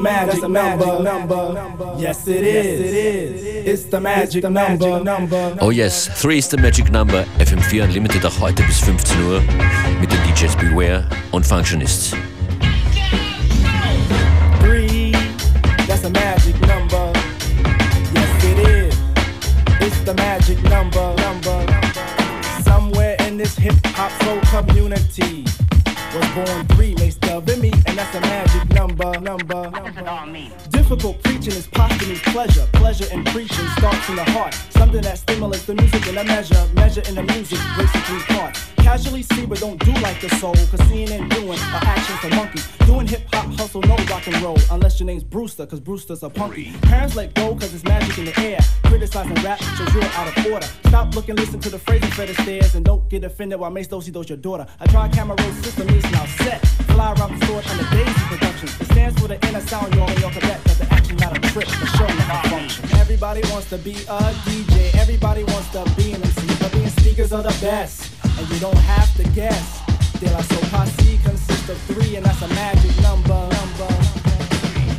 magic number. number. Yes, it is. It is. It's the magic number. Oh yes, 3 is the magic number. FM4 Unlimited auch heute bis 15 Uhr mit den DJs Beware und Functionists. Three, that's a magic number. Yes, it is. It's the magic number. number. Somewhere in this hip hop soul community was born three, makes the Vimy, and that's a magic number. Difficult preaching is posthumous pleasure. Pleasure in preaching starts in the heart. Something that stimulates the music in a measure. Measure in the music breaks parts. Casually see but don't do like the soul. Cause seeing and doing are actions for monkeys. Doing hip hop hustle, no rock and roll. Unless your name's Brewster, cause Brewster's a punky. Parents let go cause it's magic in the air. Criticizing rap shows you're out of order. Stop looking, listen to the phrasing for the stairs. And don't get offended while Mace Dosey does your daughter. I try camera roll system is now set. Fly around the sword under Daisy Productions. It stands for the inner sound, y'all, and y'all can that the action not a trick, the show not a. Everybody wants to be a DJ. Everybody wants to be an MC. But being speakers are the best. And you don't have to guess. De La Soul Posse consists of three, and that's a magic number. number.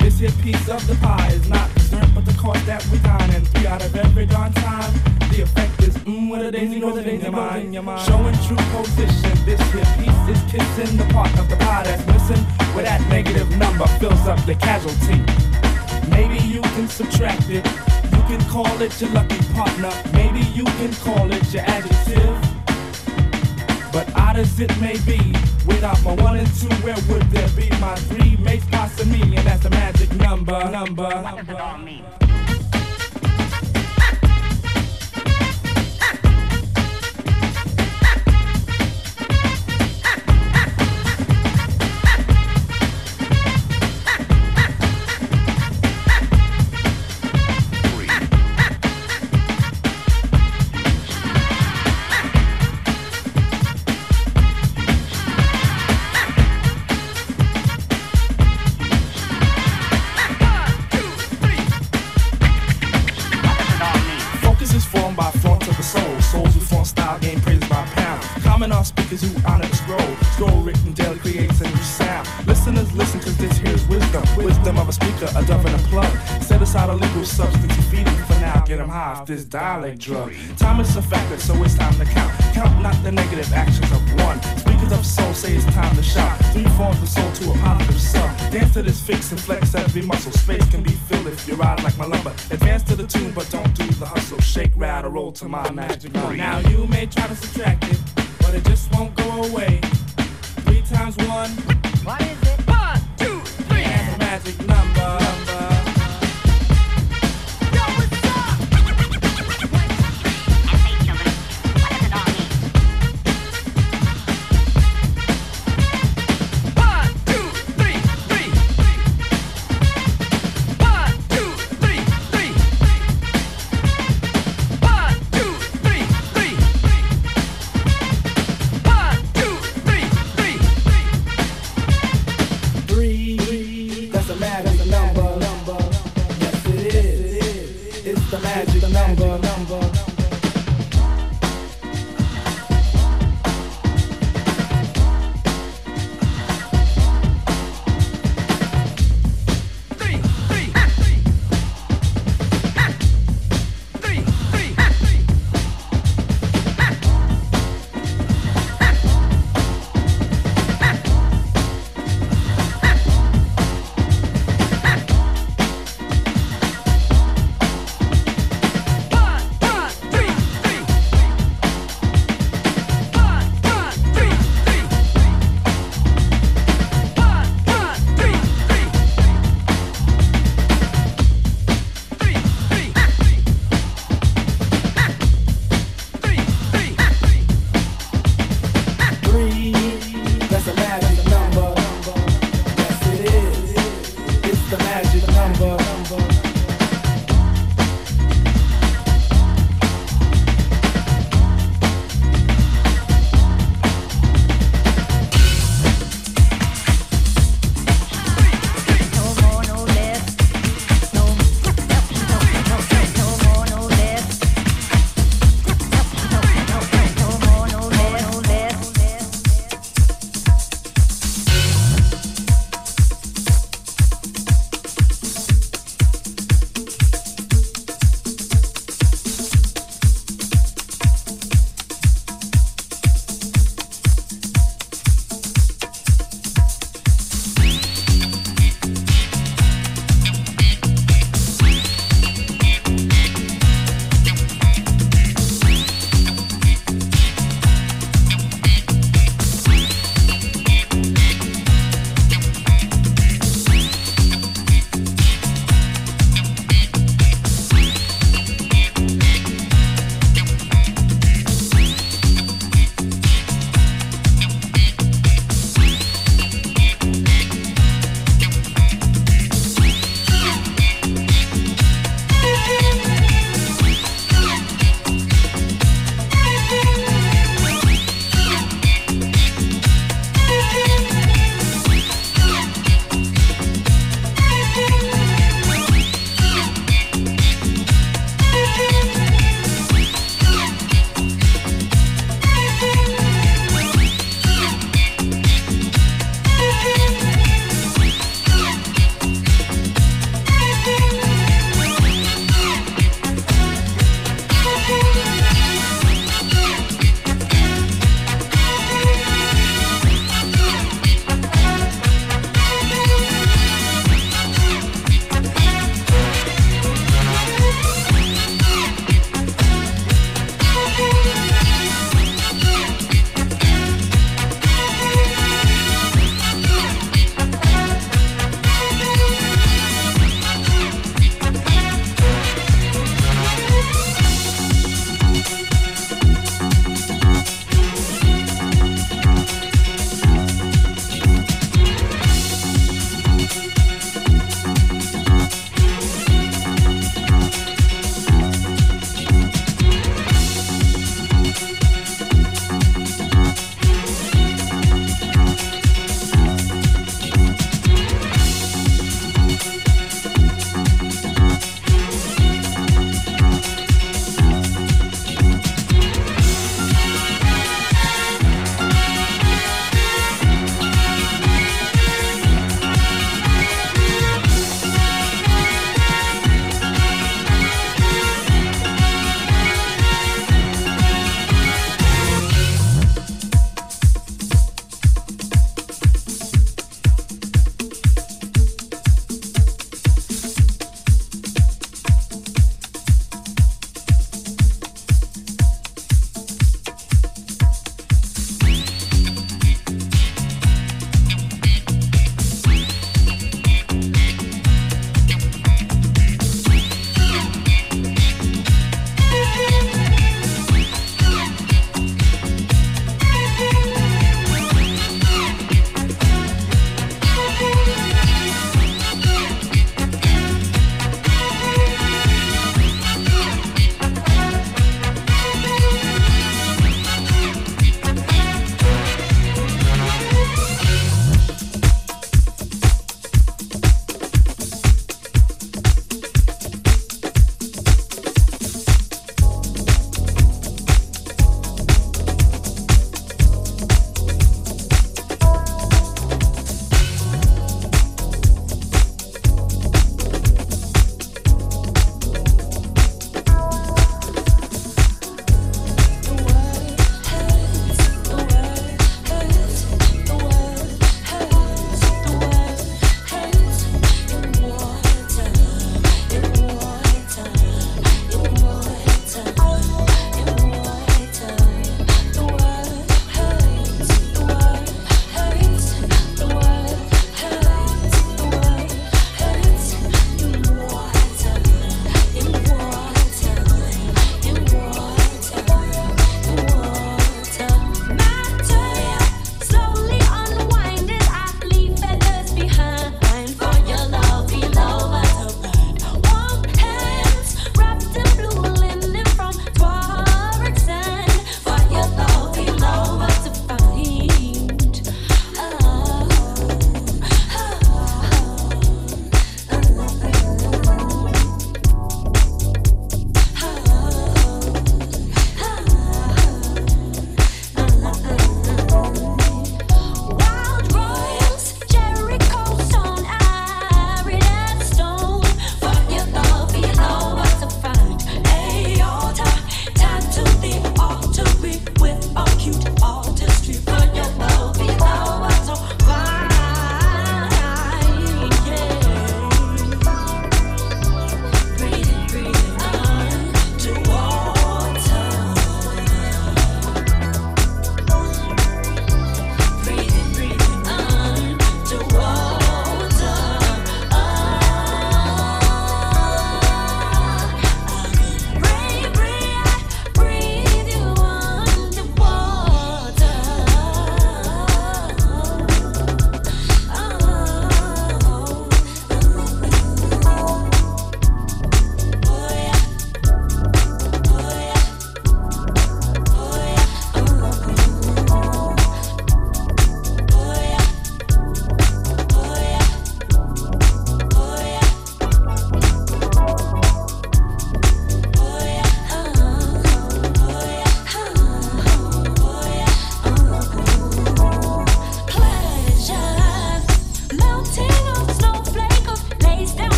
This here piece of the pie is not concerned but the cost that we dine and three out of every darn time. The effect is mmm what a daisy goes in your mind. Showing true position. This here piece is kissing the part of the pie that's missing where that negative number fills up the casualty. Maybe you can subtract it. You can call it your lucky partner. Maybe you can call it your adjective. But odd as it may be, without my one and two, where would there be my three mates passing me? And that's the magic number, number. What does it all mean? High off this dialect drug. Time is a factor, so it's time to count. Count not the negative actions of one. Speakers of soul say it's time to shout. Three forms the soul to a positive sum. Dance to this fix and flex every muscle. Space can be filled if you're riding like my lumber. Advance to the tune, but don't do the hustle. Shake, rattle, roll to my magic number. Now you may try to subtract it, but it just won't go away. Three times one, What is it? One, two, three. and the magic number.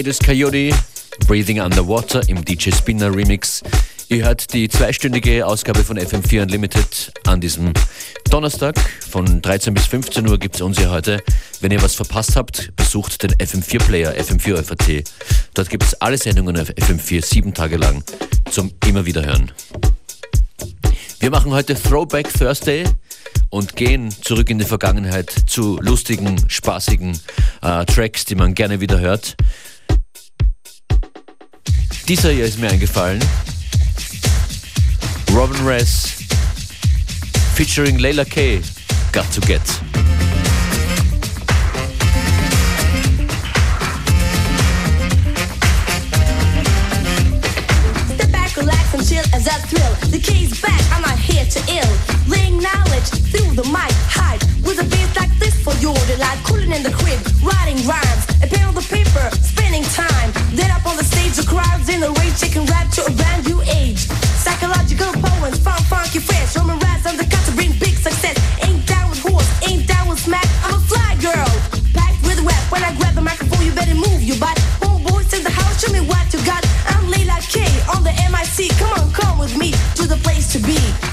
Edis Coyote, Breathing Underwater im DJ Spinner Remix. Ihr hört die zweistündige Ausgabe von FM4 Unlimited an diesem Donnerstag. Von 13 bis 15 Uhr gibt es uns hier heute. Wenn ihr was verpasst habt, besucht den FM4 Player, FM4 FAT. Dort gibt es alle Sendungen auf FM4 sieben Tage lang zum immer wieder hören. Wir machen heute Throwback Thursday und gehen zurück in die Vergangenheit zu lustigen, spaßigen äh, Tracks, die man gerne wieder hört. Dieser hier ist mir eingefallen. Robin Res featuring Leila K. Got to get. as thrill. The key's back, I'm not here to ill. Laying knowledge through the mic, with a beat like this for your delight. Cooling in the crib, writing rhymes, a pen on the paper, spending time crowds in a rage, taking rap to a brand new age. Psychological poems, fun, funky, fresh. Roman rats on the cut to bring big success. Ain't down with horse, ain't down with smack. I'm a fly girl, packed with rap. When I grab the microphone, you better move your body. Homeboys in the house, show me what you got. I'm Leila K on the MIC. Come on, come with me to the place to be.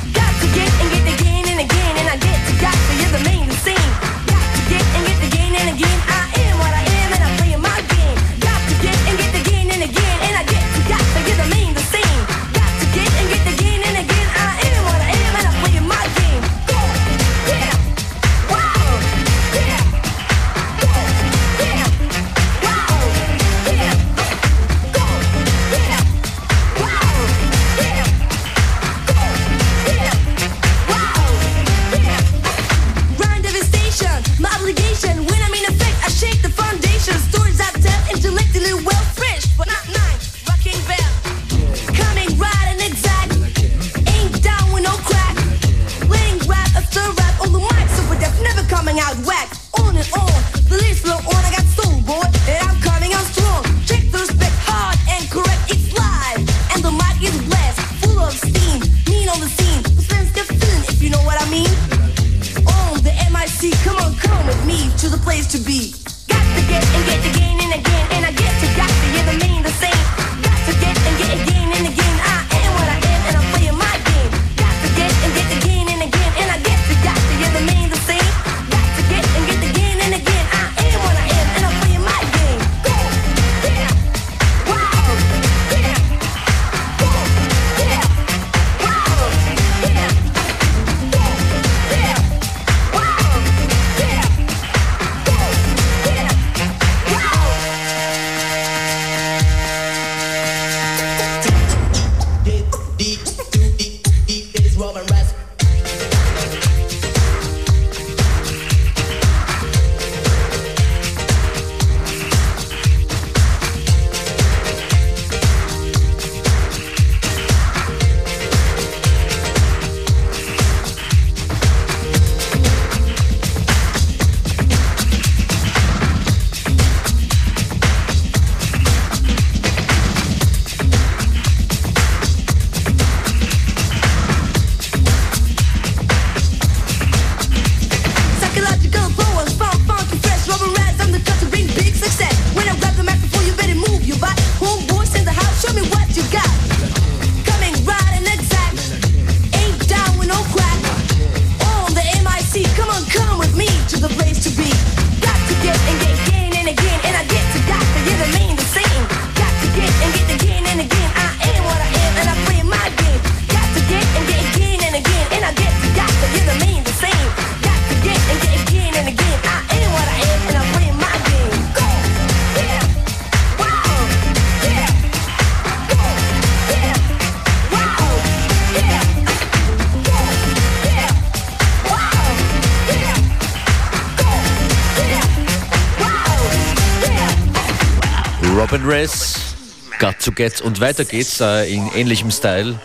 to Get und weiter geht's äh, in ähnlichem Style.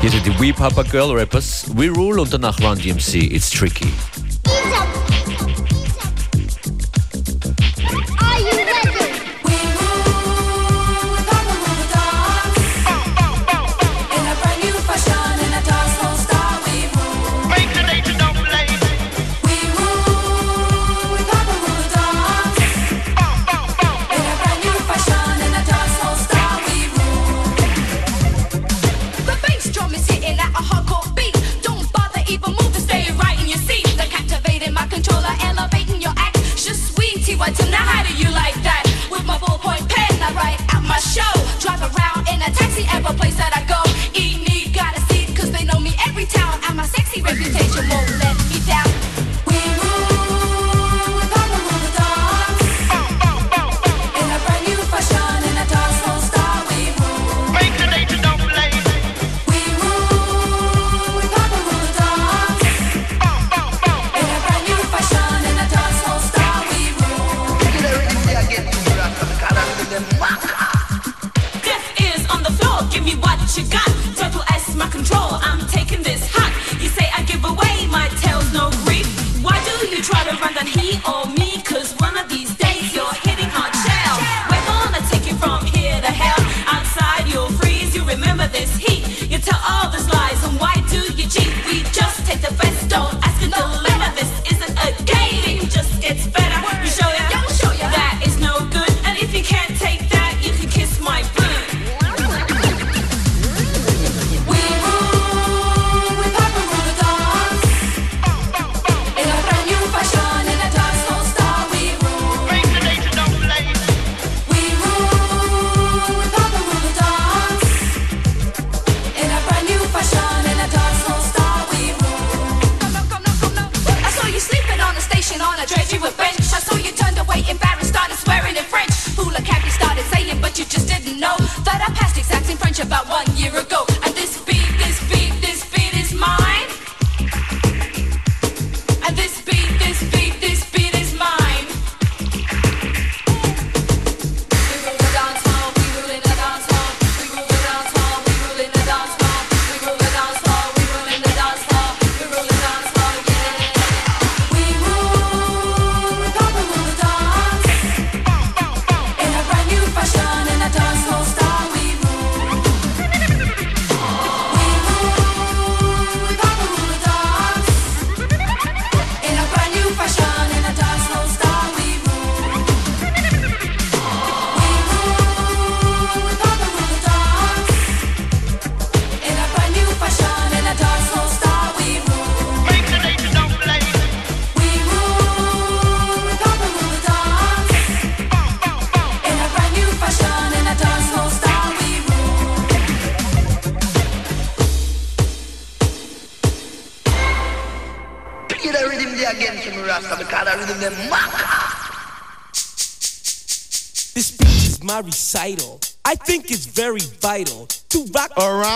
Hier sind die Wee Papa Girl Rappers, We Rule und danach Run DMC, It's Tricky.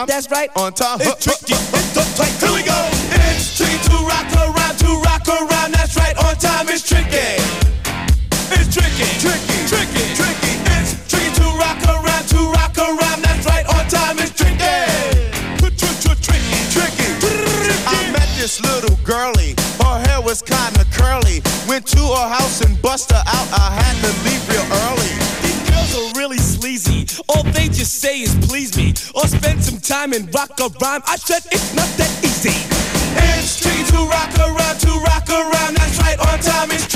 That's right. On top. It's tricky. they you say is please me or spend some time and rock a rhyme. I said it's not that easy. It's free to rock around, to rock around. That's right, on time is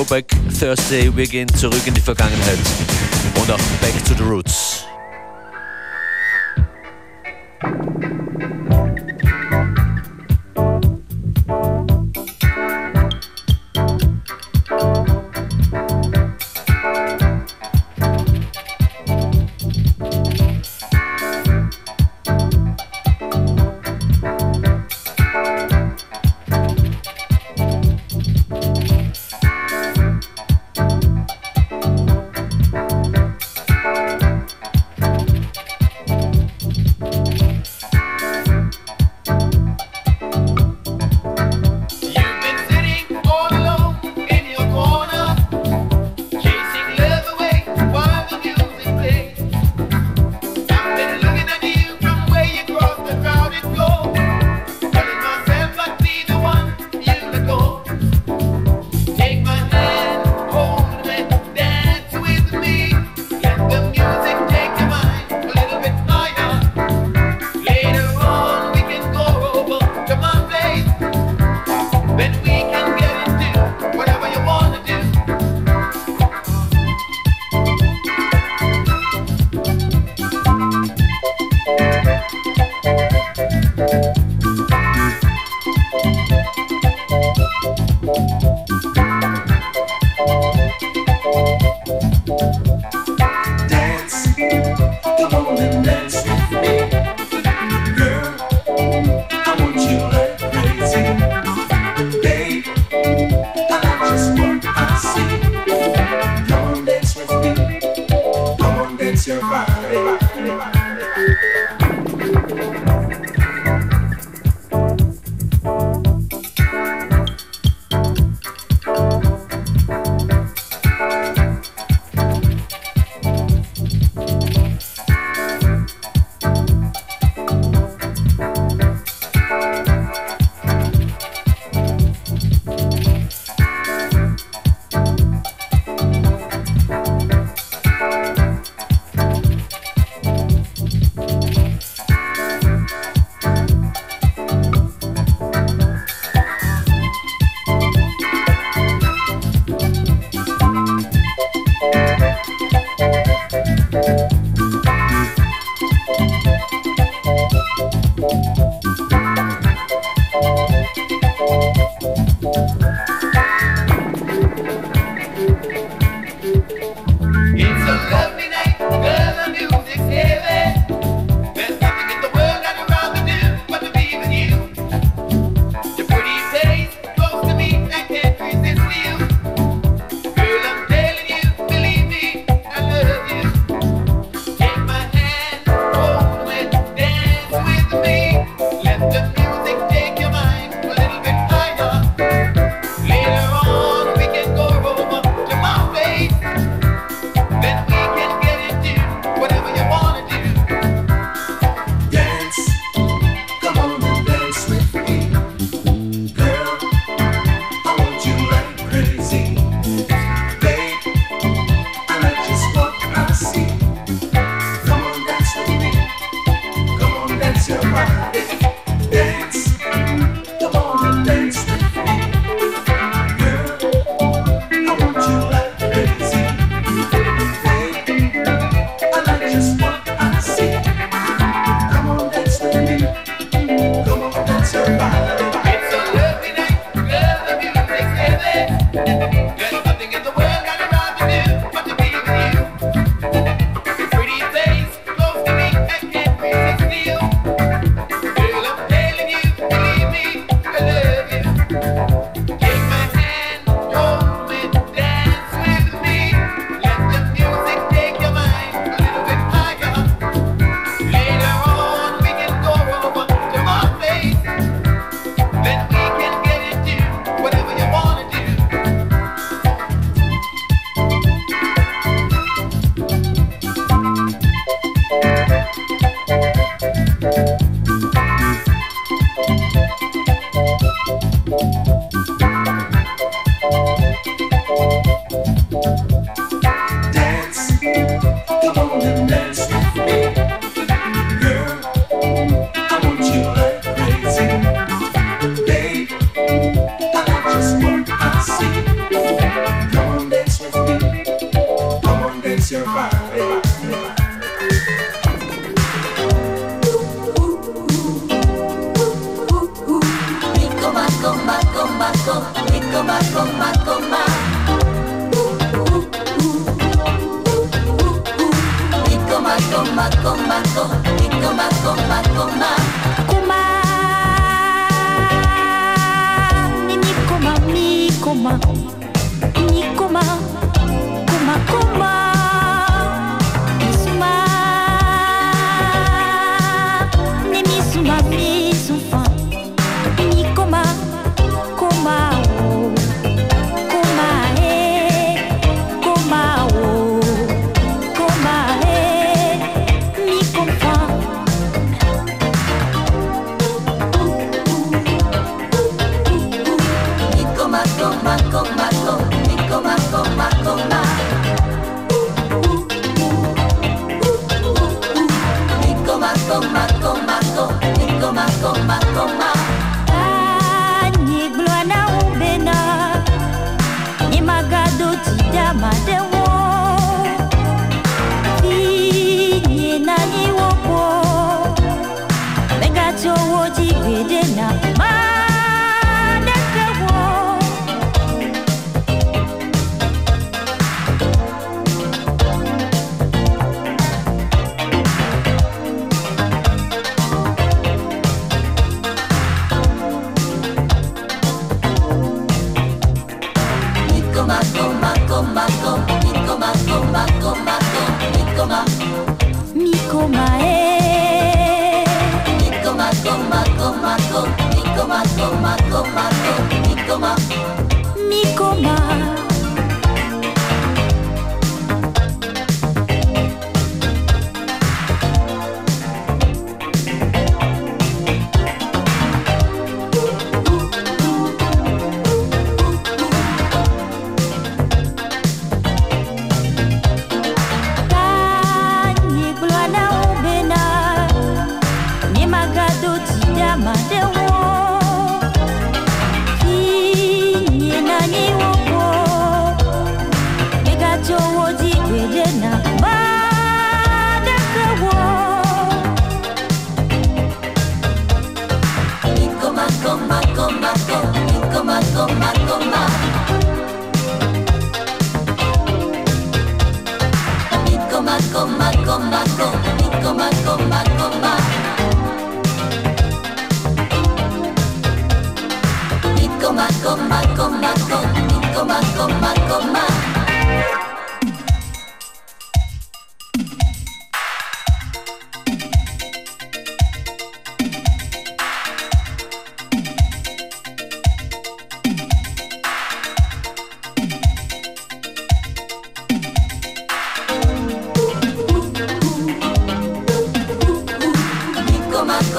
Throwback Thursday. Wir gehen zurück in die Vergangenheit und auch back to the roots.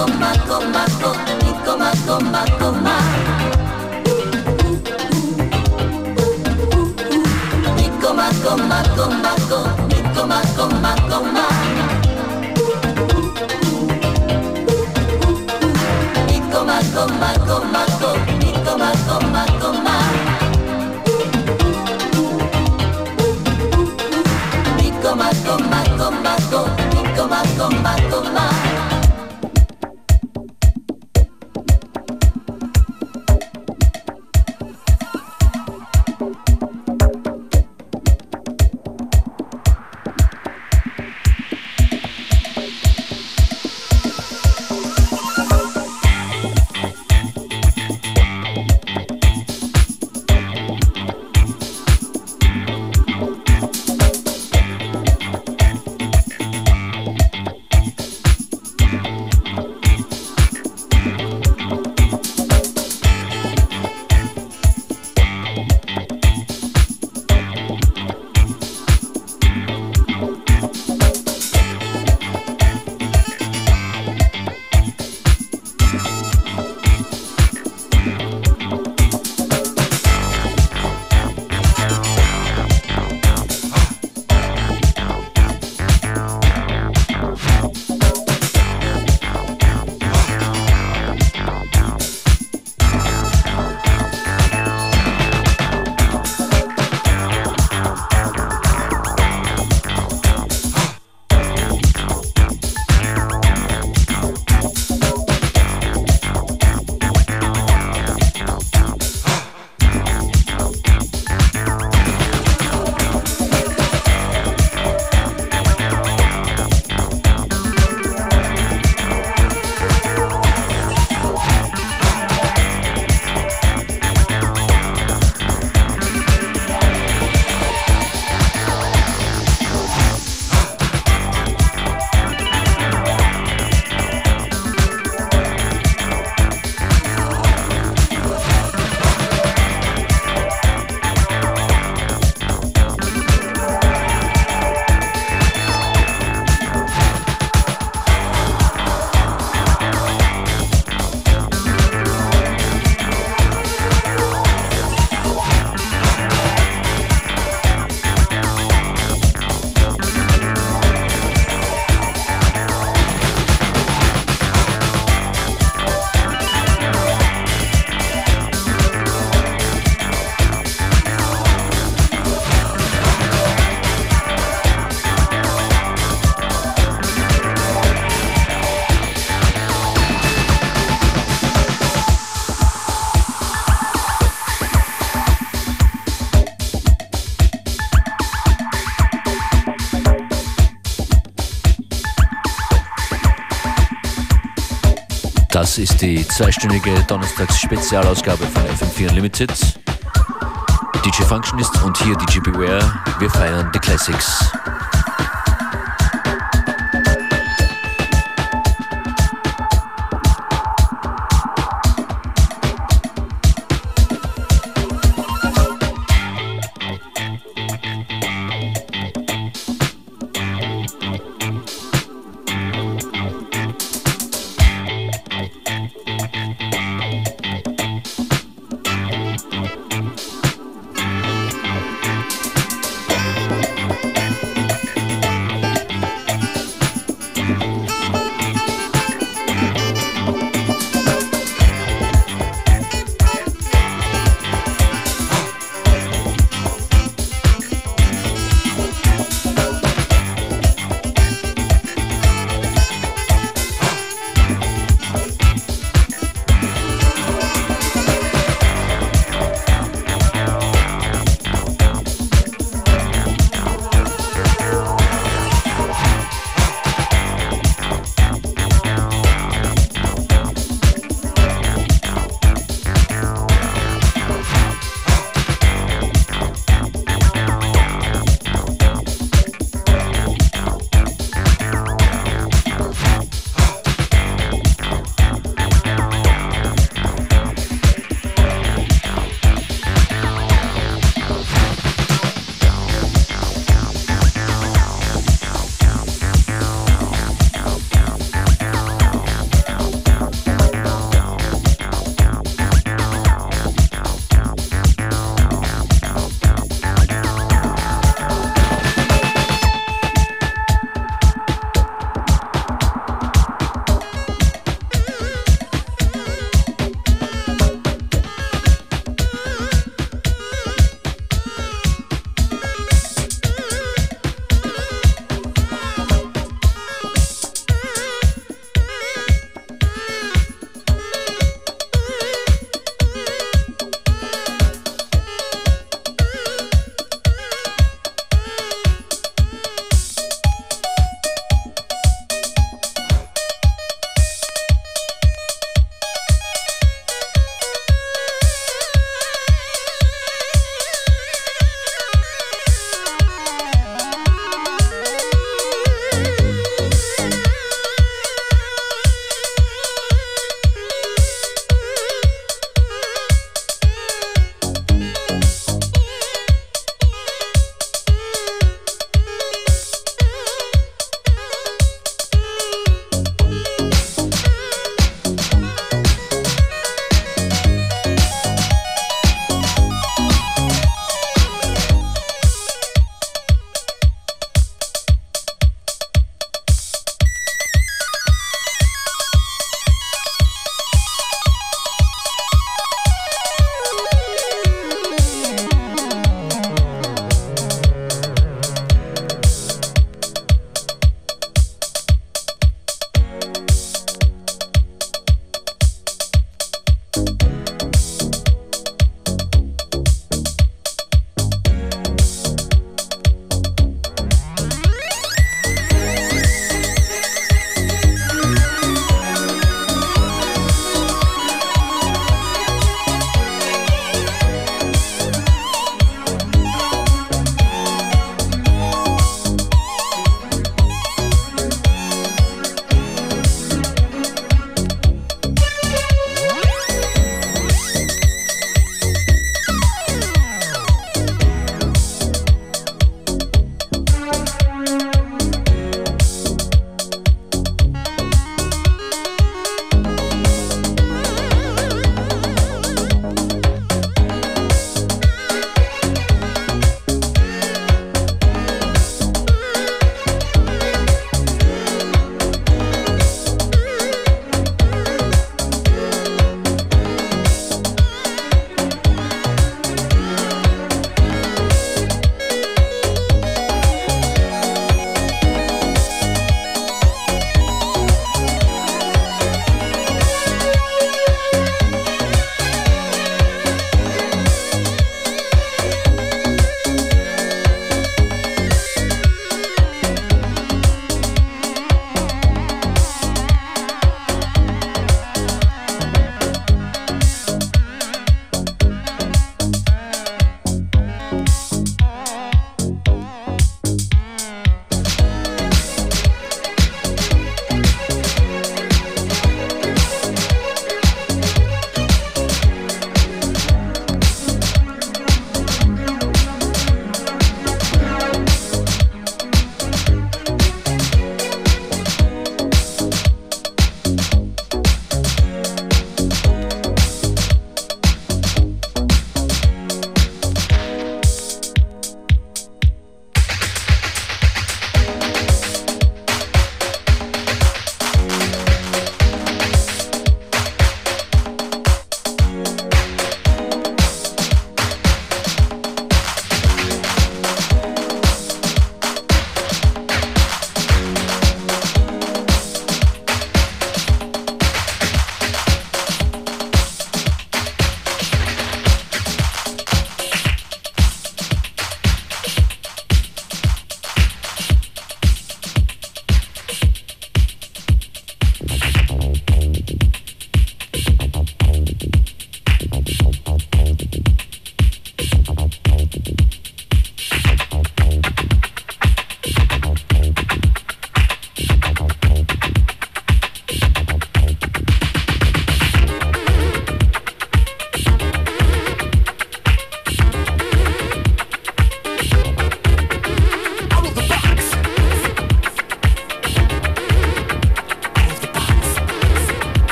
Coma, coma, coma, co, mi coma, coma, coma. Mi coma, coma, coma, co, mi coma, coma, coma. Coma, coma, coma, co, mi coma, coma, coma. Ist die zweistündige Donnerstags-Spezialausgabe von FM4 Unlimited. DJ Functionist und hier DJ Beware. Wir feiern die Classics.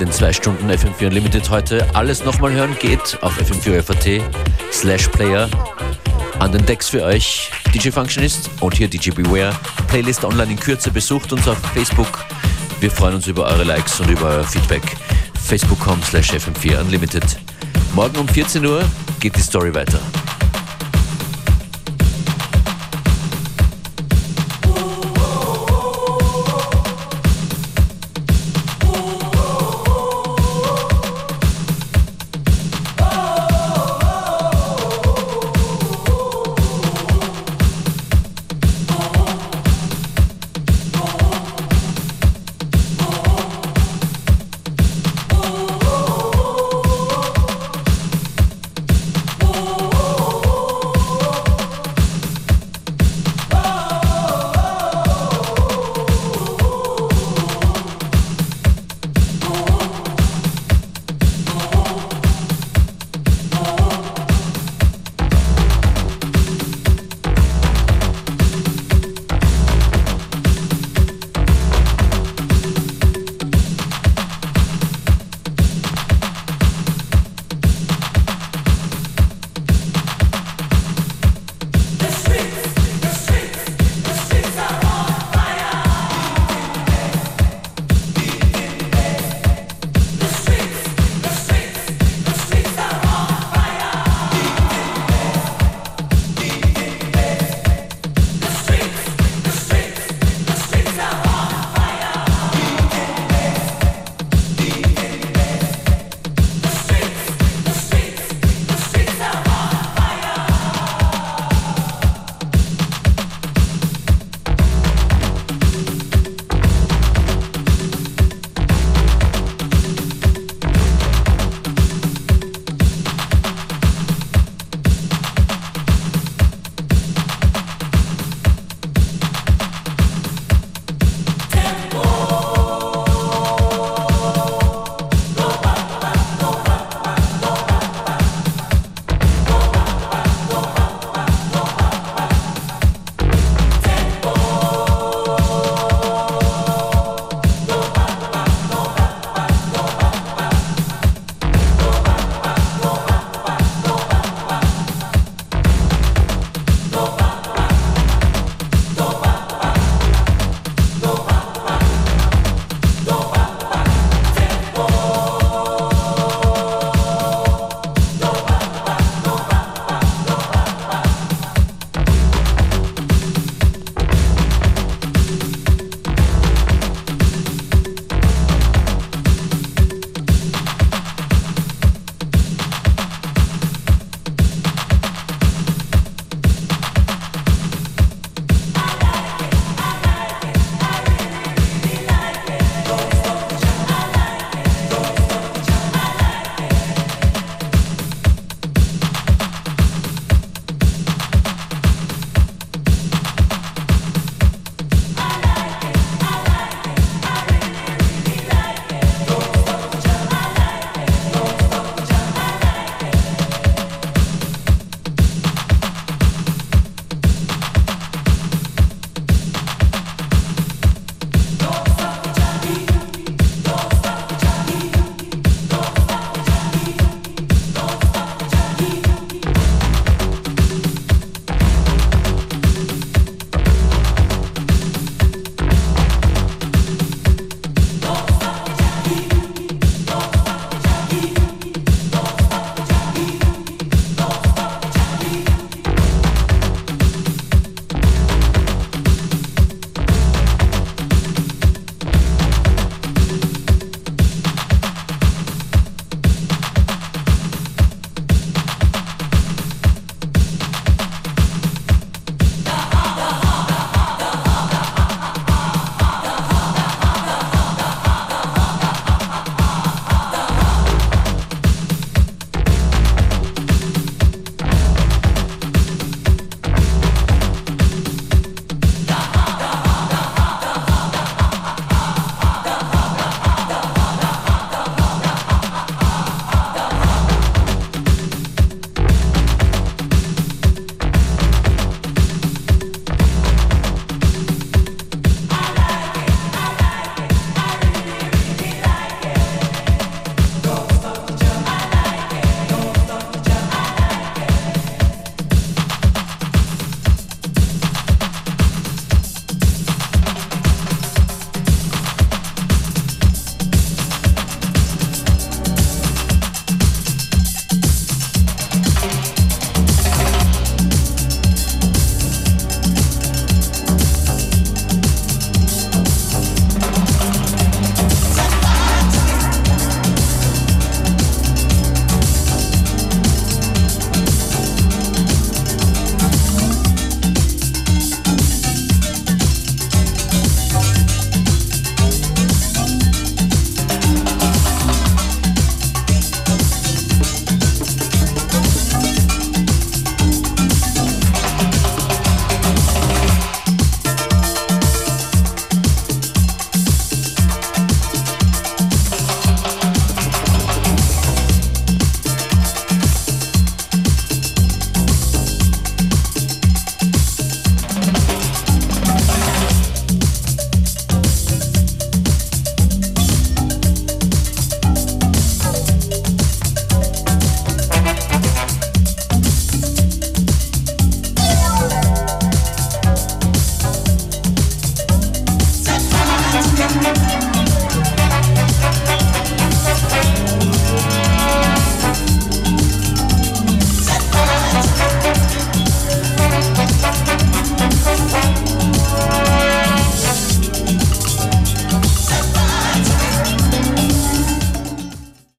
Den zwei Stunden FM4 Unlimited heute. Alles nochmal hören geht auf fm4 slash player. An den Decks für euch DJ Functionist und hier DJ Beware. Playlist online in Kürze. Besucht uns auf Facebook. Wir freuen uns über eure Likes und über euer Feedback. Facebook.com slash FM4 Unlimited. Morgen um 14 Uhr geht die Story weiter.